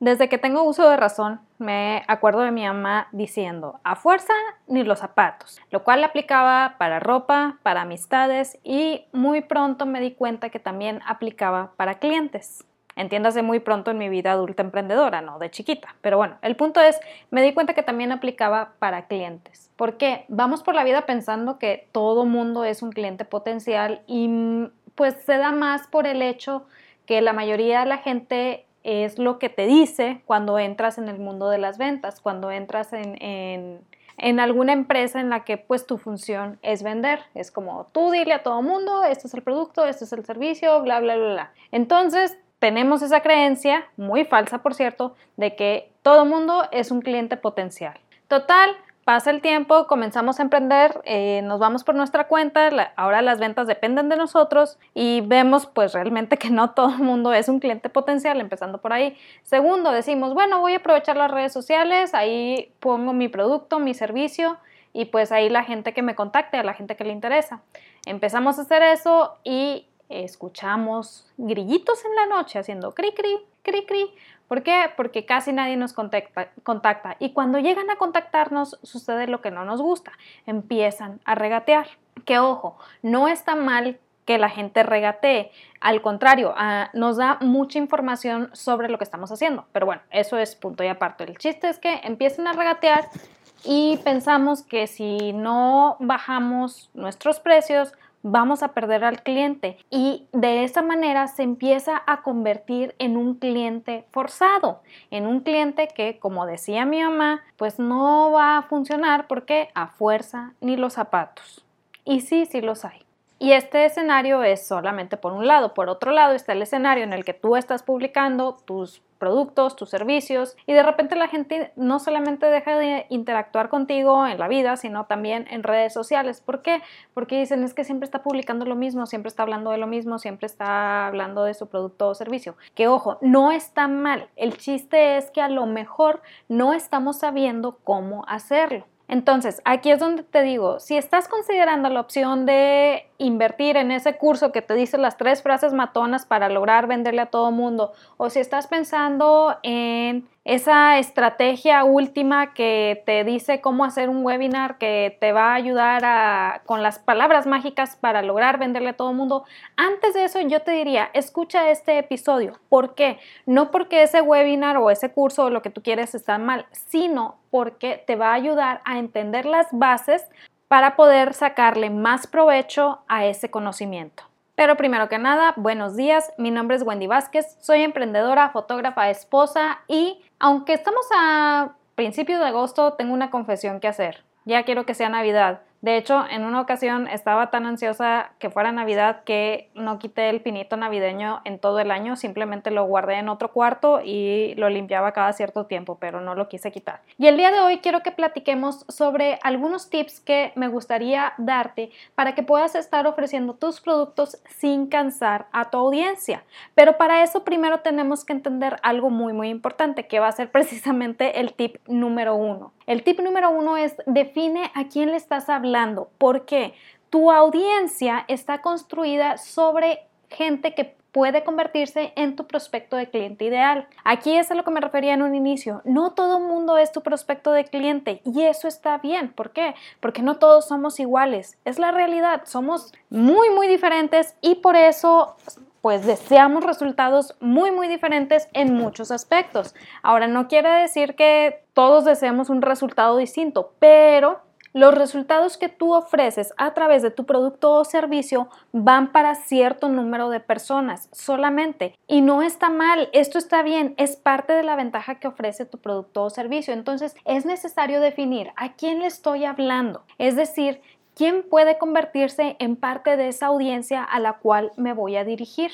Desde que tengo uso de razón, me acuerdo de mi mamá diciendo, a fuerza ni los zapatos, lo cual aplicaba para ropa, para amistades y muy pronto me di cuenta que también aplicaba para clientes. Entiéndase muy pronto en mi vida adulta emprendedora, no de chiquita. Pero bueno, el punto es, me di cuenta que también aplicaba para clientes. Porque vamos por la vida pensando que todo mundo es un cliente potencial y pues se da más por el hecho que la mayoría de la gente es lo que te dice cuando entras en el mundo de las ventas, cuando entras en, alguna empresa en la que pues tu función es vender. Es como tú dile a todo mundo, este es el producto, este es el servicio, bla, bla, bla, bla. Entonces tenemos esa creencia, muy falsa por cierto, de que todo mundo es un cliente potencial. Total, pasa el tiempo, comenzamos a emprender, eh, nos vamos por nuestra cuenta, ahora las ventas dependen de nosotros y vemos pues realmente que no todo el mundo es un cliente potencial, empezando por ahí. Segundo, decimos, bueno, voy a aprovechar las redes sociales, ahí pongo mi producto, mi servicio y pues ahí la gente que me contacte, a la gente que le interesa. Empezamos a hacer eso y escuchamos grillitos en la noche haciendo cri cri, cri cri, ¿Por qué? Porque casi nadie nos contacta, y cuando llegan a contactarnos sucede lo que no nos gusta, empiezan a regatear. Que ojo, no está mal que la gente regatee, al contrario, ah, nos da mucha información sobre lo que estamos haciendo, pero bueno, eso es punto y aparte. El chiste es que empiecen a regatear y pensamos que si no bajamos nuestros precios, vamos a perder al cliente y de esa manera se empieza a convertir en un cliente forzado, en un cliente que, como decía mi mamá, pues no va a funcionar porque a fuerza ni los zapatos. Y sí, sí los hay. Y este escenario es solamente por un lado. Por otro lado está el escenario en el que tú estás publicando tus productos, tus servicios y de repente la gente no solamente deja de interactuar contigo en la vida, sino también en redes sociales. ¿Por qué? Porque dicen es que siempre está publicando lo mismo, siempre está hablando de lo mismo, siempre está hablando de su producto o servicio. Que ojo, no está mal. El chiste es que a lo mejor no estamos sabiendo cómo hacerlo. Entonces, aquí es donde te digo, si estás considerando la opción de invertir en ese curso que te dice las tres frases matonas para lograr venderle a todo mundo, o si estás pensando en esa estrategia última que te dice cómo hacer un webinar que te va a ayudar a, con las palabras mágicas para lograr venderle a todo el mundo. Antes de eso yo te diría, escucha este episodio. ¿Por qué? No porque ese webinar o ese curso o lo que tú quieres está mal, sino porque te va a ayudar a entender las bases para poder sacarle más provecho a ese conocimiento. Pero primero que nada, buenos días, mi nombre es Wendy Vázquez, soy emprendedora, fotógrafa, esposa y aunque estamos a principios de agosto, tengo una confesión que hacer. Ya quiero que sea Navidad. De hecho, en una ocasión estaba tan ansiosa que fuera Navidad que no quité el pinito navideño en todo el año, simplemente lo guardé en otro cuarto y lo limpiaba cada cierto tiempo, pero no lo quise quitar. Y el día de hoy quiero que platiquemos sobre algunos tips que me gustaría darte para que puedas estar ofreciendo tus productos sin cansar a tu audiencia. Pero para eso primero tenemos que entender algo muy muy importante que va a ser precisamente el tip número uno. El tip número uno es define a quién le estás hablando. ¿Por qué? Tu audiencia está construida sobre gente que puede convertirse en tu prospecto de cliente ideal. Aquí es a lo que me refería en un inicio. No todo mundo es tu prospecto de cliente y eso está bien. ¿Por qué? Porque no todos somos iguales. Es la realidad. Somos muy, muy diferentes y por eso pues deseamos resultados muy muy diferentes en muchos aspectos. Ahora no quiere decir que todos deseemos un resultado distinto, pero los resultados que tú ofreces a través de tu producto o servicio van para cierto número de personas solamente. Y no está mal, esto está bien, es parte de la ventaja que ofrece tu producto o servicio. Entonces es necesario definir a quién le estoy hablando. Es decir, quién puede convertirse en parte de esa audiencia a la cual me voy a dirigir.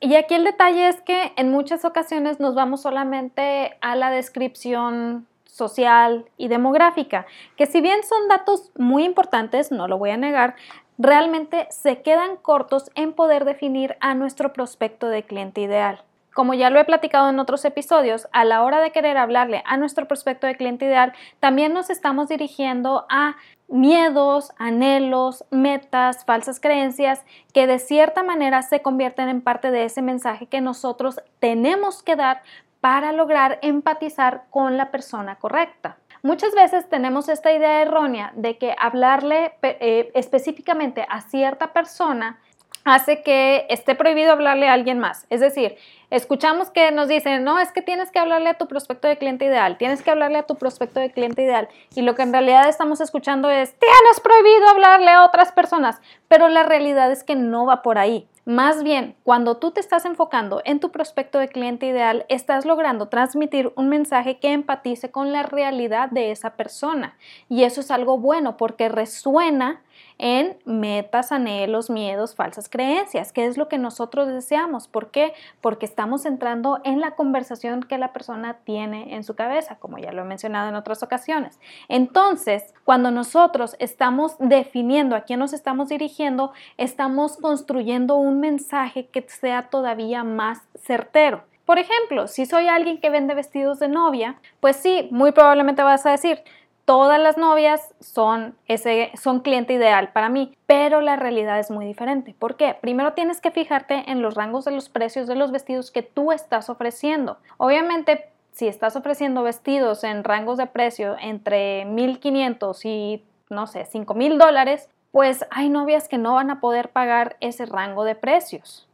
Y aquí el detalle es que en muchas ocasiones nos vamos solamente a la descripción social y demográfica, que si bien son datos muy importantes, no lo voy a negar, realmente se quedan cortos en poder definir a nuestro prospecto de cliente ideal. Como ya lo he platicado en otros episodios, a la hora de querer hablarle a nuestro prospecto de cliente ideal, también nos estamos dirigiendo a miedos, anhelos, metas, falsas creencias que de cierta manera se convierten en parte de ese mensaje que nosotros tenemos que dar para lograr empatizar con la persona correcta. Muchas veces tenemos esta idea errónea de que hablarle eh, específicamente a cierta persona hace que esté prohibido hablarle a alguien más. Es decir, escuchamos que nos dicen, no, es que tienes que hablarle a tu prospecto de cliente ideal, tienes que hablarle a tu prospecto de cliente ideal. Y lo que en realidad estamos escuchando es, tienes prohibido hablarle a otras personas. Pero la realidad es que no va por ahí. Más bien, cuando tú te estás enfocando en tu prospecto de cliente ideal, estás logrando transmitir un mensaje que empatice con la realidad de esa persona. Y eso es algo bueno porque resuena en metas, anhelos, miedos, falsas creencias, que es lo que nosotros deseamos. ¿Por qué? Porque estamos entrando en la conversación que la persona tiene en su cabeza, como ya lo he mencionado en otras ocasiones. Entonces, cuando nosotros estamos definiendo a quién nos estamos dirigiendo, estamos construyendo un mensaje que sea todavía más certero. Por ejemplo, si soy alguien que vende vestidos de novia, pues sí, muy probablemente vas a decir, todas las novias son, ese, son cliente ideal para mí, pero la realidad es muy diferente. ¿Por qué? Primero tienes que fijarte en los rangos de los precios de los vestidos que tú estás ofreciendo. Obviamente, si estás ofreciendo vestidos en rangos de precio entre 1.500 y, no sé, 5.000 dólares, pues hay novias que no van a poder pagar ese rango de precios.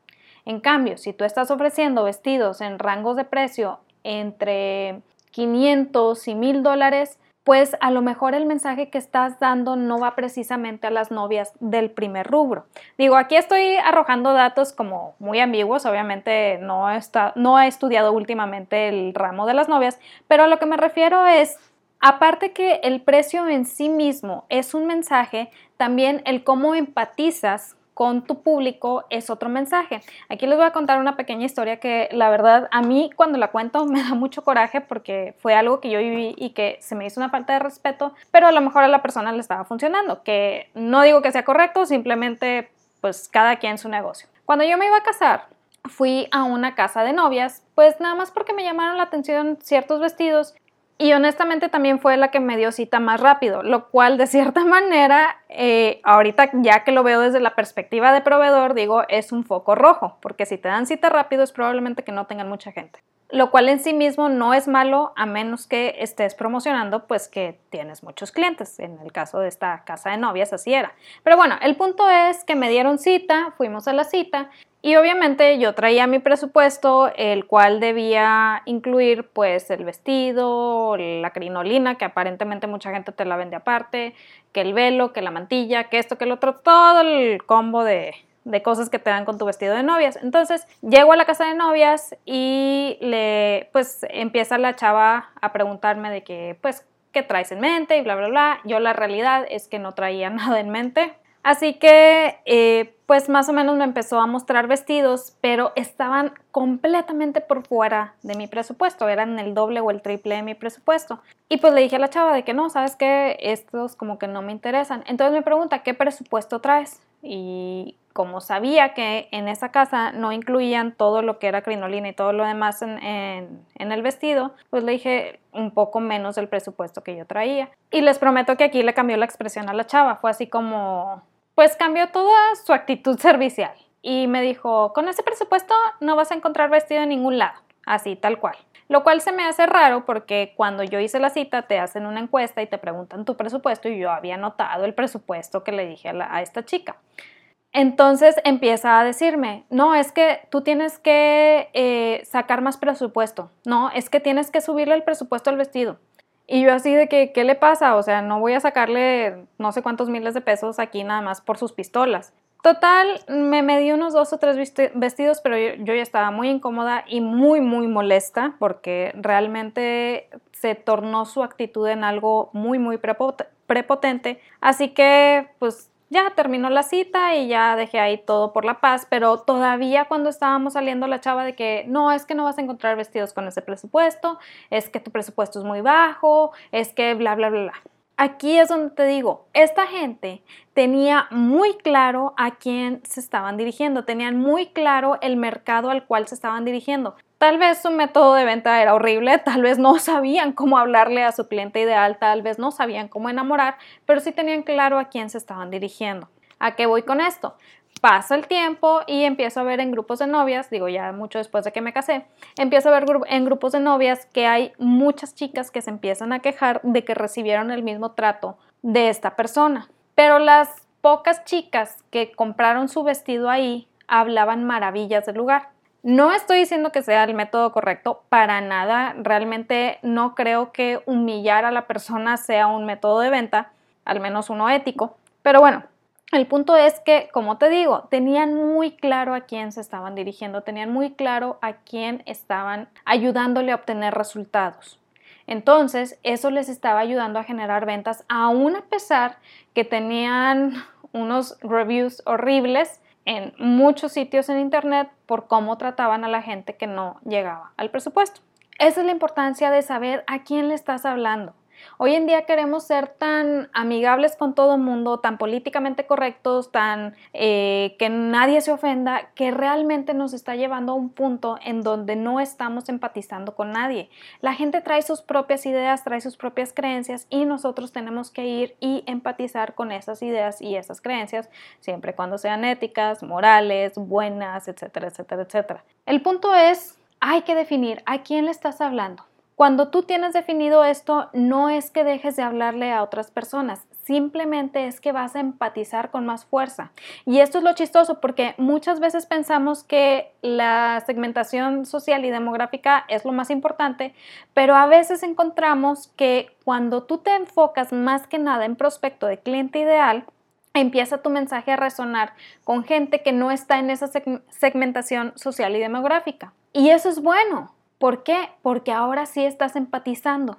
En cambio, si tú estás ofreciendo vestidos en rangos de precio entre 500 y 1000 dólares, pues a lo mejor el mensaje que estás dando no va precisamente a las novias del primer rubro. Digo, aquí estoy arrojando datos como muy ambiguos, obviamente no, está, no he estudiado últimamente el ramo de las novias, pero a lo que me refiero es, aparte que el precio en sí mismo es un mensaje, también el cómo empatizas con tu público es otro mensaje. Aquí les voy a contar una pequeña historia que la verdad a mí cuando la cuento me da mucho coraje porque fue algo que yo viví y que se me hizo una falta de respeto, pero a lo mejor a la persona le estaba funcionando, que no digo que sea correcto, simplemente pues cada quien su negocio. Cuando yo me iba a casar, fui a una casa de novias, pues nada más porque me llamaron la atención ciertos vestidos y honestamente también fue la que me dio cita más rápido, lo cual de cierta manera, eh, ahorita ya que lo veo desde la perspectiva de proveedor, digo, es un foco rojo, porque si te dan cita rápido es probablemente que no tengan mucha gente. Lo cual en sí mismo no es malo a menos que estés promocionando pues que tienes muchos clientes. En el caso de esta casa de novias así era. Pero bueno, el punto es que me dieron cita, fuimos a la cita y obviamente yo traía mi presupuesto, el cual debía incluir pues el vestido, la crinolina, que aparentemente mucha gente te la vende aparte, que el velo, que la mantilla, que esto, que el otro, todo el combo de, de cosas que te dan con tu vestido de novias. Entonces, llego a la casa de novias y le, pues, empieza la chava a preguntarme de que, pues, qué traes en mente y bla, bla, bla. Yo la realidad es que no traía nada en mente. Así que, eh, pues más o menos me empezó a mostrar vestidos, pero estaban completamente por fuera de mi presupuesto, eran el doble o el triple de mi presupuesto. Y pues le dije a la chava de que no, sabes que estos como que no me interesan. Entonces me pregunta, ¿qué presupuesto traes? Y como sabía que en esa casa no incluían todo lo que era crinolina y todo lo demás en, el vestido, pues le dije un poco menos del presupuesto que yo traía. Y les prometo que aquí le cambió la expresión a la chava. Fue así como, pues cambió toda su actitud servicial. Y me dijo, con ese presupuesto no vas a encontrar vestido en ningún lado. Así, tal cual. Lo cual se me hace raro porque cuando yo hice la cita te hacen una encuesta y te preguntan tu presupuesto y yo había notado el presupuesto que le dije a, esta chica. Entonces empieza a decirme, no, es que tú tienes que eh, sacar más presupuesto, no, es que tienes que subirle el presupuesto al vestido. Y yo así de que, ¿qué le pasa? O sea, no voy a sacarle no sé cuántos miles de pesos aquí nada más por sus pistolas. Total, me medí unos dos o tres vestidos, pero yo, ya estaba muy incómoda y muy, muy molesta porque realmente se tornó su actitud en algo muy, muy prepotente. Así que, pues ya terminó la cita y ya dejé ahí todo por la paz, pero todavía cuando estábamos saliendo la chava de que no, es que no vas a encontrar vestidos con ese presupuesto, es que tu presupuesto es muy bajo, es que bla, bla, bla, bla. Aquí es donde te digo, esta gente tenía muy claro a quién se estaban dirigiendo, tenían muy claro el mercado al cual se estaban dirigiendo. Tal vez su método de venta era horrible, tal vez no sabían cómo hablarle a su cliente ideal, tal vez no sabían cómo enamorar, pero sí tenían claro a quién se estaban dirigiendo. ¿A qué voy con esto? Pasa el tiempo y empiezo a ver en grupos de novias, digo ya mucho después de que me casé, empiezo a ver en grupos de novias que hay muchas chicas que se empiezan a quejar de que recibieron el mismo trato de esta persona. Pero las pocas chicas que compraron su vestido ahí hablaban maravillas del lugar. No estoy diciendo que sea el método correcto, para nada. Realmente no creo que humillar a la persona sea un método de venta, al menos uno ético. Pero bueno, el punto es que, como te digo, tenían muy claro a quién se estaban dirigiendo, tenían muy claro a quién estaban ayudándole a obtener resultados. Entonces, eso les estaba ayudando a generar ventas, aún a pesar que tenían unos reviews horribles en muchos sitios en Internet por cómo trataban a la gente que no llegaba al presupuesto. Esa es la importancia de saber a quién le estás hablando. Hoy en día queremos ser tan amigables con todo el mundo, tan políticamente correctos, tan eh, que nadie se ofenda, que realmente nos está llevando a un punto en donde no estamos empatizando con nadie. La gente trae sus propias ideas, trae sus propias creencias y nosotros tenemos que ir y empatizar con esas ideas y esas creencias, siempre cuando sean éticas, morales, buenas, etcétera, etcétera, etcétera. El punto es, hay que definir a quién le estás hablando. Cuando tú tienes definido esto, no es que dejes de hablarle a otras personas, simplemente es que vas a empatizar con más fuerza. Y esto es lo chistoso porque muchas veces pensamos que la segmentación social y demográfica es lo más importante, pero a veces encontramos que cuando tú te enfocas más que nada en prospecto de cliente ideal, empieza tu mensaje a resonar con gente que no está en esa segmentación social y demográfica. Y eso es bueno, ¿Por qué? Porque ahora sí estás empatizando,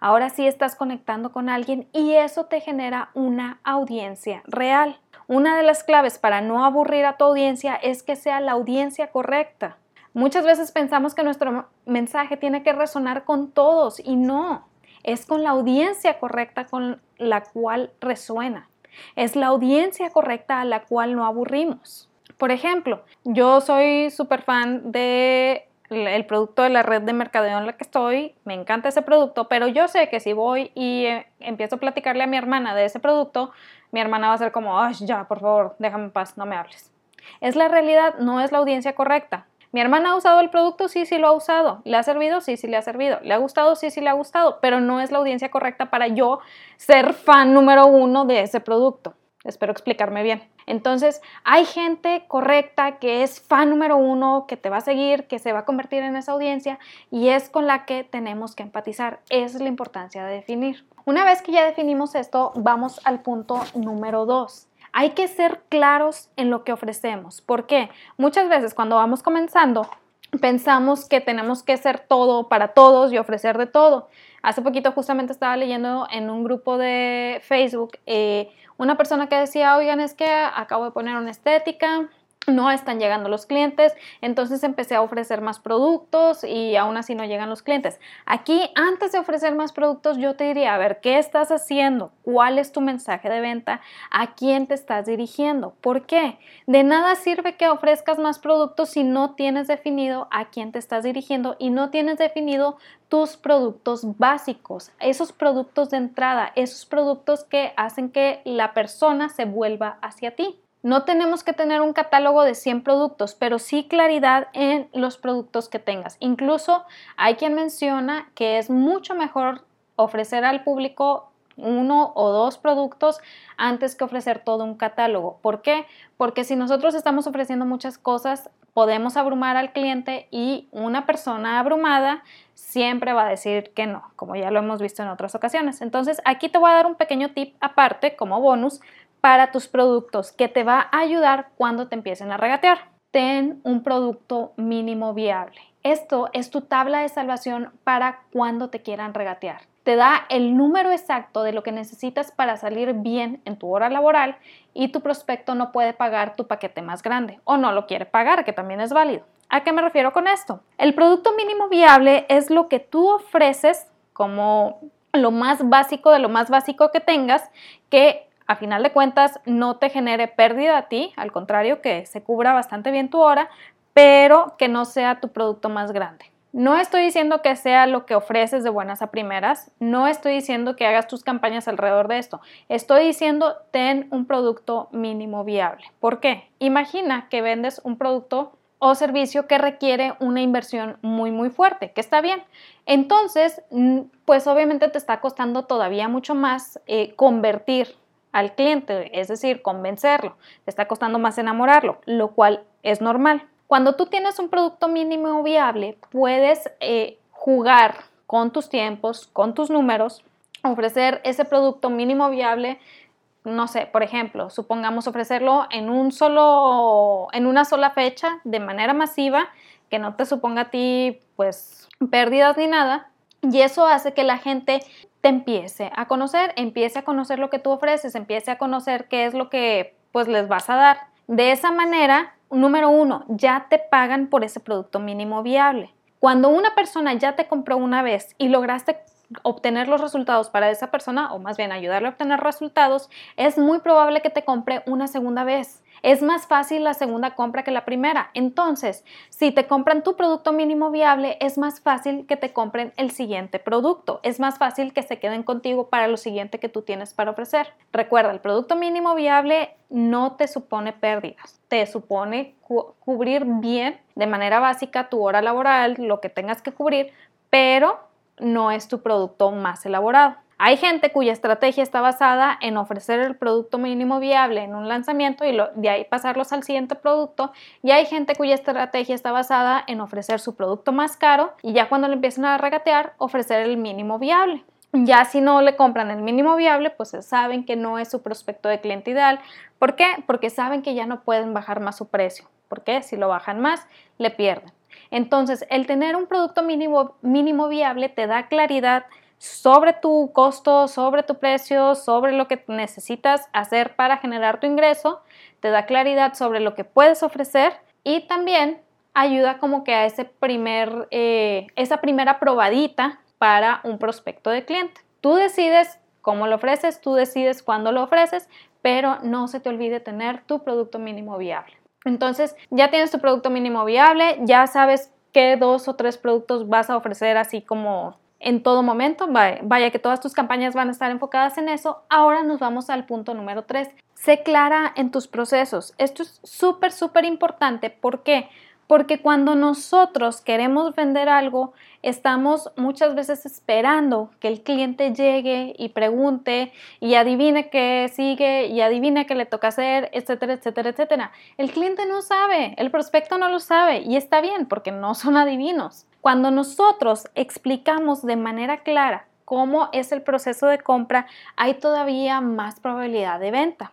ahora sí estás conectando con alguien y eso te genera una audiencia real. Una de las claves para no aburrir a tu audiencia es que sea la audiencia correcta. Muchas veces pensamos que nuestro mensaje tiene que resonar con todos y no, es con la audiencia correcta con la cual resuena. Es la audiencia correcta a la cual no aburrimos. Por ejemplo, yo soy súper fan de el producto de la red de mercadeo en la que estoy, me encanta ese producto, pero yo sé que si voy y eh, empiezo a platicarle a mi hermana de ese producto, mi hermana va a ser como, ay, ya, por favor, déjame en paz, no me hables. Es la realidad, no es la audiencia correcta. Mi hermana ha usado el producto, sí, sí lo ha usado. ¿Le ha servido? Sí, sí le ha servido. ¿Le ha gustado? Sí, sí le ha gustado. Pero no es la audiencia correcta para yo ser fan número uno de ese producto. Espero explicarme bien. Entonces, hay gente correcta que es fan número uno, que te va a seguir, que se va a convertir en esa audiencia y es con la que tenemos que empatizar. Esa es la importancia de definir. Una vez que ya definimos esto, vamos al punto número dos. Hay que ser claros en lo que ofrecemos. ¿Por qué? Muchas veces cuando vamos comenzando, pensamos que tenemos que ser todo para todos y ofrecer de todo. Hace poquito justamente estaba leyendo en un grupo de Facebook eh, una persona que decía, oigan, es que acabo de poner una estética, no están llegando los clientes, entonces empecé a ofrecer más productos y aún así no llegan los clientes. Aquí, antes de ofrecer más productos, yo te diría, a ver, ¿qué estás haciendo? ¿Cuál es tu mensaje de venta? ¿A quién te estás dirigiendo? ¿Por qué? De nada sirve que ofrezcas más productos si no tienes definido a quién te estás dirigiendo y no tienes definido tus productos básicos, esos productos de entrada, esos productos que hacen que la persona se vuelva hacia ti. No tenemos que tener un catálogo de 100 productos, pero sí claridad en los productos que tengas. Incluso hay quien menciona que es mucho mejor ofrecer al público uno o dos productos antes que ofrecer todo un catálogo. ¿Por qué? Porque si nosotros estamos ofreciendo muchas cosas, podemos abrumar al cliente y una persona abrumada siempre va a decir que no, como ya lo hemos visto en otras ocasiones. Entonces, aquí te voy a dar un pequeño tip aparte como bonus para tus productos que te va a ayudar cuando te empiecen a regatear. Ten un producto mínimo viable. Esto es tu tabla de salvación para cuando te quieran regatear. Te da el número exacto de lo que necesitas para salir bien en tu hora laboral y tu prospecto no puede pagar tu paquete más grande o no lo quiere pagar, que también es válido. ¿A qué me refiero con esto? El producto mínimo viable es lo que tú ofreces como lo más básico de lo más básico que tengas que a final de cuentas no te genere pérdida a ti, al contrario, que se cubra bastante bien tu hora, pero que no sea tu producto más grande. No estoy diciendo que sea lo que ofreces de buenas a primeras, no estoy diciendo que hagas tus campañas alrededor de esto, estoy diciendo ten un producto mínimo viable. ¿Por qué? Imagina que vendes un producto o servicio que requiere una inversión muy muy fuerte, que está bien. Entonces, pues obviamente te está costando todavía mucho más eh, convertir al cliente, es decir, convencerlo, te está costando más enamorarlo, lo cual es normal. Cuando tú tienes un producto mínimo viable, puedes eh, jugar con tus tiempos, con tus números, ofrecer ese producto mínimo viable no sé, por ejemplo, supongamos ofrecerlo en un solo, en una sola fecha de manera masiva, que no te suponga a ti, pues, pérdidas ni nada, y eso hace que la gente te empiece a conocer, empiece a conocer lo que tú ofreces, empiece a conocer qué es lo que, pues, les vas a dar. De esa manera, número uno, ya te pagan por ese producto mínimo viable. Cuando una persona ya te compró una vez y lograste obtener los resultados para esa persona, o más bien ayudarle a obtener resultados, es muy probable que te compre una segunda vez. Es más fácil la segunda compra que la primera. Entonces, si te compran tu producto mínimo viable, es más fácil que te compren el siguiente producto. Es más fácil que se queden contigo para lo siguiente que tú tienes para ofrecer. Recuerda, el producto mínimo viable no te supone pérdidas. Te supone cubrir bien de manera básica tu hora laboral, lo que tengas que cubrir, pero no es tu producto más elaborado. Hay gente cuya estrategia está basada en ofrecer el producto mínimo viable en un lanzamiento y de ahí pasarlos al siguiente producto. Y hay gente cuya estrategia está basada en ofrecer su producto más caro y ya cuando le empiezan a regatear, ofrecer el mínimo viable. Ya si no le compran el mínimo viable, pues saben que no es su prospecto de cliente ideal. ¿Por qué? Porque saben que ya no pueden bajar más su precio. Porque si lo bajan más, le pierden. Entonces, el tener un producto mínimo, mínimo viable te da claridad sobre tu costo, sobre tu precio, sobre lo que necesitas hacer para generar tu ingreso, te da claridad sobre lo que puedes ofrecer y también ayuda como que a ese primer, eh, esa primera probadita para un prospecto de cliente. Tú decides cómo lo ofreces, tú decides cuándo lo ofreces, pero no se te olvide tener tu producto mínimo viable. Entonces, ya tienes tu producto mínimo viable, ya sabes qué dos o tres productos vas a ofrecer así como en todo momento. Vaya, que todas tus campañas van a estar enfocadas en eso. Ahora nos vamos al punto número tres. Sé clara en tus procesos. Esto es súper, súper importante. ¿Por qué? Porque cuando nosotros queremos vender algo, estamos muchas veces esperando que el cliente llegue y pregunte y adivine qué sigue y adivine qué le toca hacer, etcétera, etcétera, etcétera. El cliente no sabe, el prospecto no lo sabe y está bien porque no son adivinos. Cuando nosotros explicamos de manera clara cómo es el proceso de compra, hay todavía más probabilidad de venta.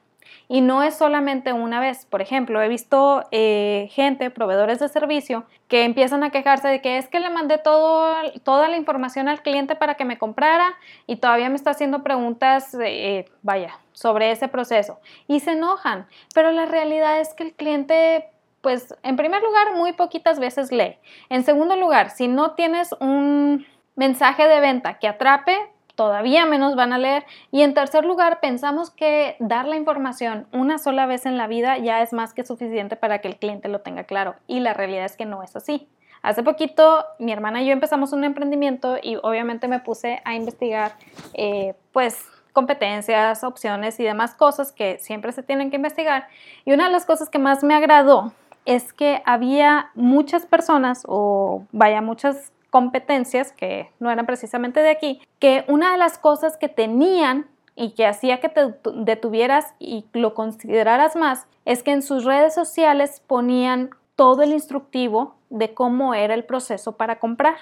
Y no es solamente una vez. Por ejemplo, he visto eh, gente, proveedores de servicio, que empiezan a quejarse de que es que le mandé todo, toda la información al cliente para que me comprara y todavía me está haciendo preguntas, eh, vaya, sobre ese proceso. Y se enojan. Pero la realidad es que el cliente pues en primer lugar, muy poquitas veces lee. En segundo lugar, si no tienes un mensaje de venta que atrape, todavía menos van a leer. Y en tercer lugar, pensamos que dar la información una sola vez en la vida ya es más que suficiente para que el cliente lo tenga claro. Y la realidad es que no es así. Hace poquito mi hermana y yo empezamos un emprendimiento y obviamente me puse a investigar eh, pues competencias, opciones y demás cosas que siempre se tienen que investigar. Y una de las cosas que más me agradó es que había muchas personas o vaya muchas competencias que no eran precisamente de aquí, que una de las cosas que tenían y que hacía que te detuvieras y lo consideraras más es que en sus redes sociales ponían todo el instructivo de cómo era el proceso para comprar.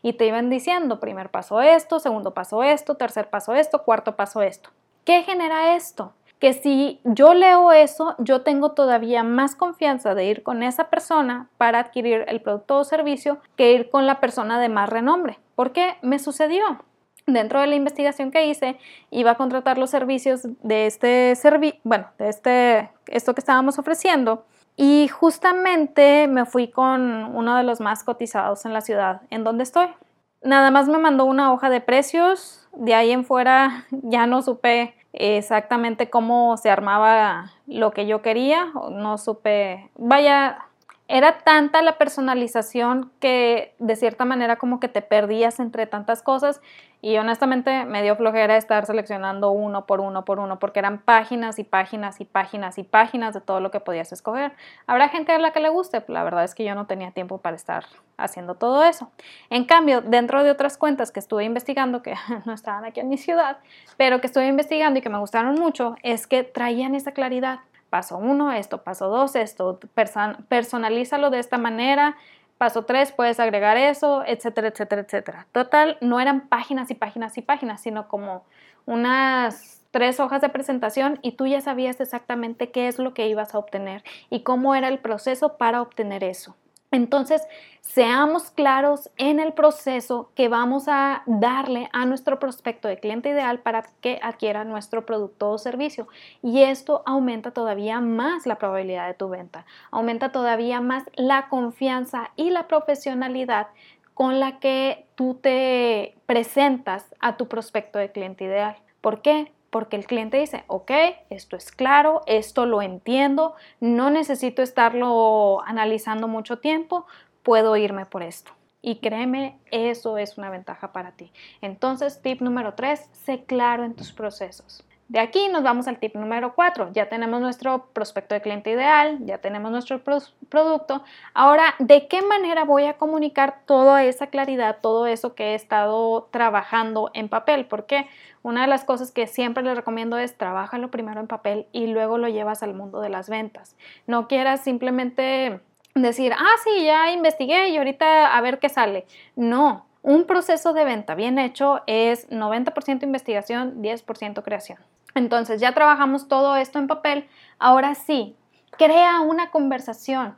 Y te iban diciendo, primer paso esto, segundo paso esto, tercer paso esto, cuarto paso esto. ¿Qué genera esto? Que si yo leo eso, yo tengo todavía más confianza de ir con esa persona para adquirir el producto o servicio que ir con la persona de más renombre. ¿Por qué? Me sucedió. Dentro de la investigación que hice, iba a contratar los servicios de este servicio, bueno, de este, esto que estábamos ofreciendo. Y justamente me fui con uno de los más cotizados en la ciudad en donde estoy. Nada más me mandó una hoja de precios, de ahí en fuera ya no supe exactamente cómo se armaba lo que yo quería, no supe, vaya, era tanta la personalización que de cierta manera como que te perdías entre tantas cosas y honestamente me dio flojera estar seleccionando uno por uno por uno porque eran páginas y páginas y páginas y páginas de todo lo que podías escoger. Habrá gente a la que le guste, la verdad es que yo no tenía tiempo para estar haciendo todo eso. En cambio, dentro de otras cuentas que estuve investigando, que no estaban aquí en mi ciudad, pero que estuve investigando y que me gustaron mucho, es que traían esa claridad paso uno, esto, paso dos, esto, personalízalo de esta manera, paso tres, puedes agregar eso, etcétera, etcétera, etcétera. Total, no eran páginas y páginas y páginas, sino como unas tres hojas de presentación y tú ya sabías exactamente qué es lo que ibas a obtener y cómo era el proceso para obtener eso. Entonces, seamos claros en el proceso que vamos a darle a nuestro prospecto de cliente ideal para que adquiera nuestro producto o servicio. Y esto aumenta todavía más la probabilidad de tu venta, aumenta todavía más la confianza y la profesionalidad con la que tú te presentas a tu prospecto de cliente ideal. ¿Por qué? Porque el cliente dice, ok, esto es claro, esto lo entiendo, no necesito estarlo analizando mucho tiempo, puedo irme por esto. Y créeme, eso es una ventaja para ti. Entonces, tip número tres, sé claro en tus procesos. De aquí nos vamos al tip número 4. Ya tenemos nuestro prospecto de cliente ideal, ya tenemos nuestro producto. Ahora, ¿de qué manera voy a comunicar toda esa claridad, todo eso que he estado trabajando en papel? Porque una de las cosas que siempre les recomiendo es trabájalo primero en papel y luego lo llevas al mundo de las ventas. No quieras simplemente decir, ah, sí, ya investigué y ahorita a ver qué sale. No, un proceso de venta bien hecho es 90% investigación, 10% creación. Entonces ya trabajamos todo esto en papel. Ahora sí, crea una conversación.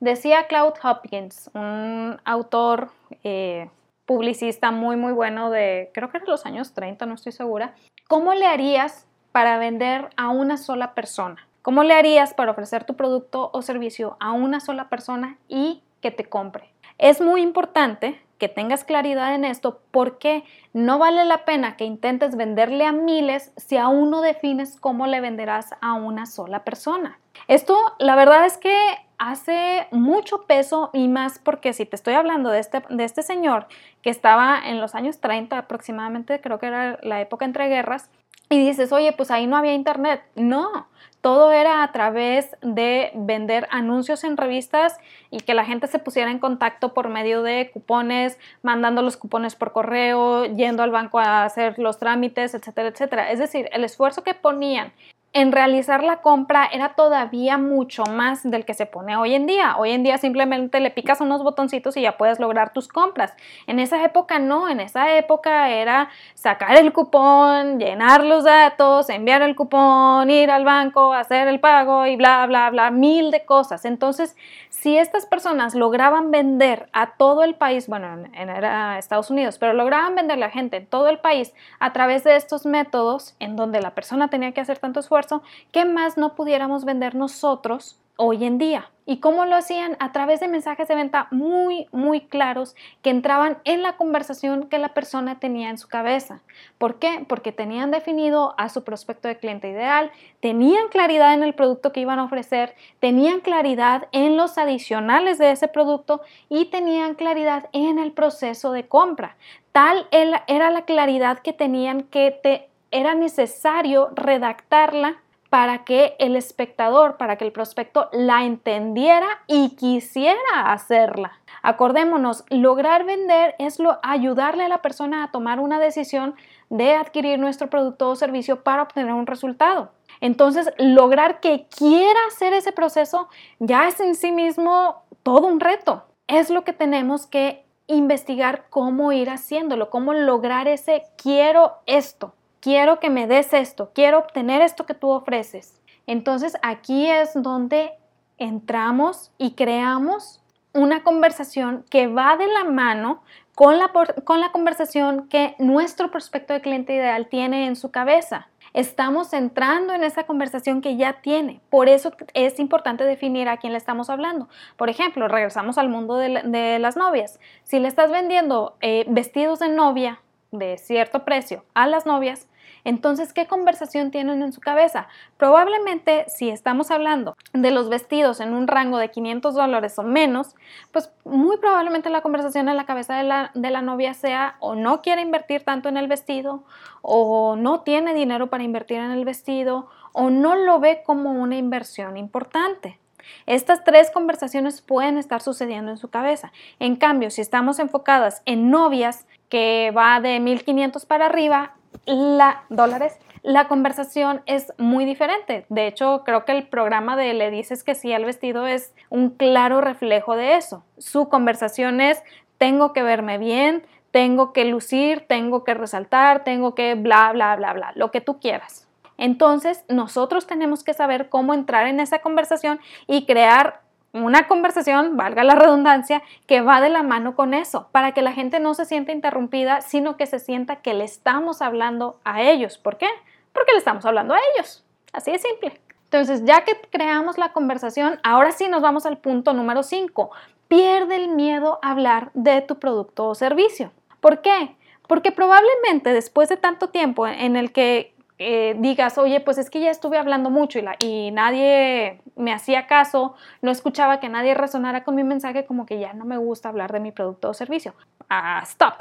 Decía Cloud Hopkins, un autor eh, publicista muy, muy bueno de, creo que era los años 30, no estoy segura. ¿Cómo le harías para vender a una sola persona? ¿Cómo le harías para ofrecer tu producto o servicio a una sola persona y que te compre? Es muy importante que tengas claridad en esto porque no vale la pena que intentes venderle a miles si aún no defines cómo le venderás a una sola persona. Esto la verdad es que hace mucho peso y más porque si te estoy hablando de este, de este señor que estaba en los años 30 aproximadamente, creo que era la época entre guerras, y dices, oye, pues ahí no había internet. No, todo era a través de vender anuncios en revistas y que la gente se pusiera en contacto por medio de cupones, mandando los cupones por correo, yendo al banco a hacer los trámites, etcétera, etcétera. Es decir, el esfuerzo que ponían en realizar la compra era todavía mucho más del que se pone hoy en día. Hoy en día simplemente le picas unos botoncitos y ya puedes lograr tus compras. En esa época no, en esa época era sacar el cupón, llenar los datos, enviar el cupón, ir al banco, hacer el pago y bla, bla, bla, mil de cosas. Entonces, si estas personas lograban vender a todo el país, bueno, en, era Estados Unidos, pero lograban vender a la gente en todo el país a través de estos métodos en donde la persona tenía que hacer tanto esfuerzo, ¿qué más no pudiéramos vender nosotros hoy en día? ¿Y cómo lo hacían? A través de mensajes de venta muy, muy claros que entraban en la conversación que la persona tenía en su cabeza. ¿Por qué? Porque tenían definido a su prospecto de cliente ideal, tenían claridad en el producto que iban a ofrecer, tenían claridad en los adicionales de ese producto y tenían claridad en el proceso de compra. Tal era la claridad que tenían que te era necesario redactarla para que el espectador, para que el prospecto la entendiera y quisiera hacerla. Acordémonos, lograr vender es lo, ayudarle a la persona a tomar una decisión de adquirir nuestro producto o servicio para obtener un resultado. Entonces, lograr que quiera hacer ese proceso ya es en sí mismo todo un reto. Es lo que tenemos que investigar cómo ir haciéndolo, cómo lograr ese quiero esto quiero que me des esto, quiero obtener esto que tú ofreces. Entonces aquí es donde entramos y creamos una conversación que va de la mano con la, con la conversación que nuestro prospecto de cliente ideal tiene en su cabeza. Estamos entrando en esa conversación que ya tiene. Por eso es importante definir a quién le estamos hablando. Por ejemplo, regresamos al mundo de, las novias. Si le estás vendiendo eh, vestidos de novia de cierto precio a las novias, Entonces, ¿qué conversación tienen en su cabeza? Probablemente si estamos hablando de los vestidos en un rango de 500 dólares o menos, pues muy probablemente la conversación en la cabeza de la, de la novia sea o no quiere invertir tanto en el vestido o no tiene dinero para invertir en el vestido o no lo ve como una inversión importante. Estas tres conversaciones pueden estar sucediendo en su cabeza. En cambio, si estamos enfocadas en novias que va de 1500 para arriba, la dólares, la conversación es muy diferente. De hecho, creo que el programa de Le dices que sí al vestido es un claro reflejo de eso. Su conversación es tengo que verme bien, tengo que lucir, tengo que resaltar, tengo que bla, bla, bla, bla, lo que tú quieras. Entonces, nosotros tenemos que saber cómo entrar en esa conversación y crear una conversación, valga la redundancia, que va de la mano con eso, para que la gente no se sienta interrumpida, sino que se sienta que le estamos hablando a ellos. ¿Por qué? Porque le estamos hablando a ellos. Así de simple. Entonces, ya que creamos la conversación, ahora sí nos vamos al punto número 5. Pierde el miedo a hablar de tu producto o servicio. ¿Por qué? Porque probablemente después de tanto tiempo en el que eh, digas, oye, pues es que ya estuve hablando mucho y, y nadie me hacía caso, no escuchaba que nadie resonara con mi mensaje, como que ya no me gusta hablar de mi producto o servicio. Ah, stop.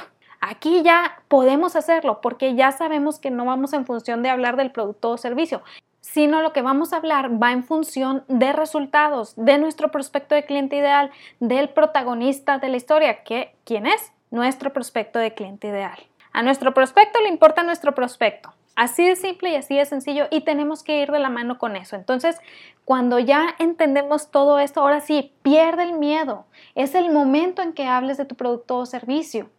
Aquí ya podemos hacerlo porque ya sabemos que no vamos en función de hablar del producto o servicio, sino lo que vamos a hablar va en función de resultados, de nuestro prospecto de cliente ideal, del protagonista de la historia, que ¿quién es? Nuestro prospecto de cliente ideal. A nuestro prospecto le importa nuestro prospecto. Así de simple y así de sencillo y tenemos que ir de la mano con eso. Entonces, cuando ya entendemos todo esto, ahora sí, pierde el miedo. Es el momento en que hables de tu producto o servicio.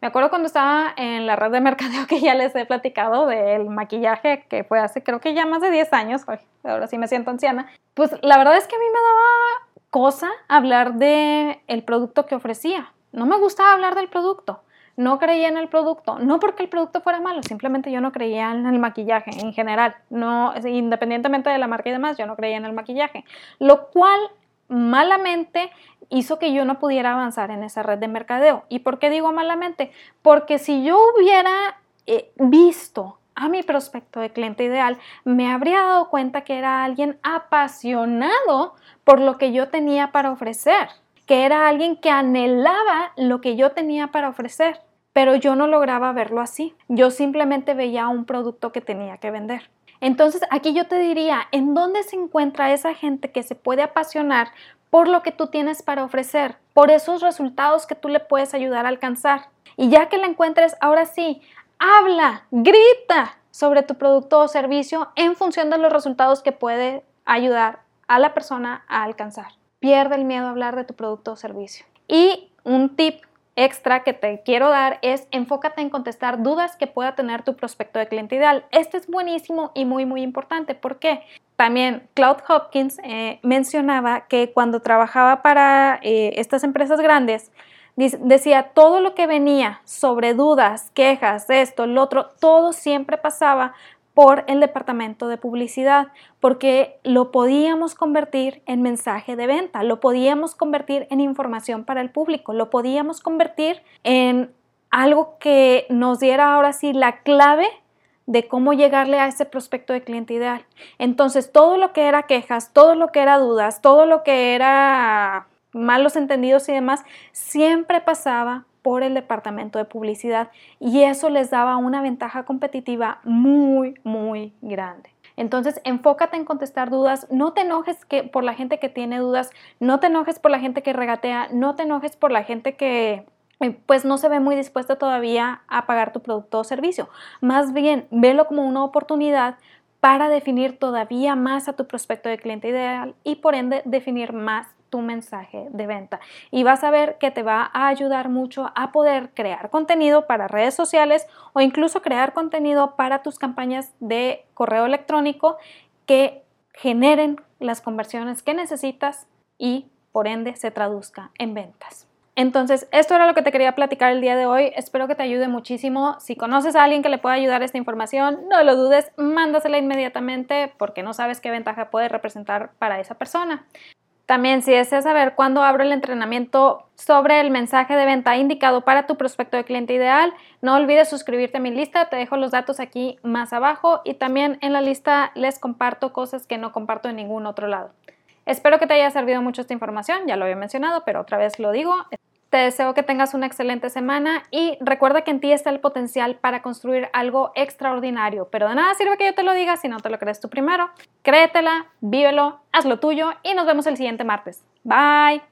Me acuerdo cuando estaba en la red de mercadeo que ya les he platicado del maquillaje, que fue hace creo que ya más de 10 años, ahora sí me siento anciana. Pues la verdad es que a mí me daba cosa hablar de el producto que ofrecía. No me gustaba hablar del producto no creía en el producto, no porque el producto fuera malo, simplemente yo no creía en el maquillaje en general, no, independientemente de la marca y demás, yo no creía en el maquillaje, lo cual malamente hizo que yo no pudiera avanzar en esa red de mercadeo. ¿Y por qué digo malamente? Porque si yo hubiera eh, visto a mi prospecto de cliente ideal, me habría dado cuenta que era alguien apasionado por lo que yo tenía para ofrecer, que era alguien que anhelaba lo que yo tenía para ofrecer pero yo no lograba verlo así. Yo simplemente veía un producto que tenía que vender. Entonces, aquí yo te diría, ¿en dónde se encuentra esa gente que se puede apasionar por lo que tú tienes para ofrecer, por esos resultados que tú le puedes ayudar a alcanzar? Y ya que la encuentres, ahora sí, habla, grita sobre tu producto o servicio en función de los resultados que puede ayudar a la persona a alcanzar. Pierde el miedo a hablar de tu producto o servicio. Y un tip extra que te quiero dar es enfócate en contestar dudas que pueda tener tu prospecto de cliente ideal. Este es buenísimo y muy, muy importante. ¿Por qué? También Cloud Hopkins eh, mencionaba que cuando trabajaba para eh, estas empresas grandes, decía todo lo que venía sobre dudas, quejas, esto, lo otro, todo siempre pasaba por el departamento de publicidad, porque lo podíamos convertir en mensaje de venta, lo podíamos convertir en información para el público, lo podíamos convertir en algo que nos diera ahora sí la clave de cómo llegarle a ese prospecto de cliente ideal. Entonces, todo lo que era quejas, todo lo que era dudas, todo lo que era malos entendidos y demás, siempre pasaba por el departamento de publicidad y eso les daba una ventaja competitiva muy, muy grande. Entonces, enfócate en contestar dudas, no te enojes que, por la gente que tiene dudas, no te enojes por la gente que regatea, no te enojes por la gente que eh, pues no se ve muy dispuesta todavía a pagar tu producto o servicio. Más bien, velo como una oportunidad para definir todavía más a tu prospecto de cliente ideal y por ende definir más tu mensaje de venta. Y vas a ver que te va a ayudar mucho a poder crear contenido para redes sociales o incluso crear contenido para tus campañas de correo electrónico que generen las conversiones que necesitas y por ende se traduzca en ventas. Entonces, esto era lo que te quería platicar el día de hoy. Espero que te ayude muchísimo. Si conoces a alguien que le pueda ayudar esta información, no lo dudes, mándasela inmediatamente porque no sabes qué ventaja puede representar para esa persona. También si deseas saber cuándo abro el entrenamiento sobre el mensaje de venta indicado para tu prospecto de cliente ideal, no olvides suscribirte a mi lista, te dejo los datos aquí más abajo y también en la lista les comparto cosas que no comparto en ningún otro lado. Espero que te haya servido mucho esta información, ya lo había mencionado, pero otra vez lo digo. Te deseo que tengas una excelente semana y recuerda que en ti está el potencial para construir algo extraordinario, pero de nada sirve que yo te lo diga si no te lo crees tú primero. Créetela, vívelo, haz lo tuyo y nos vemos el siguiente martes. Bye.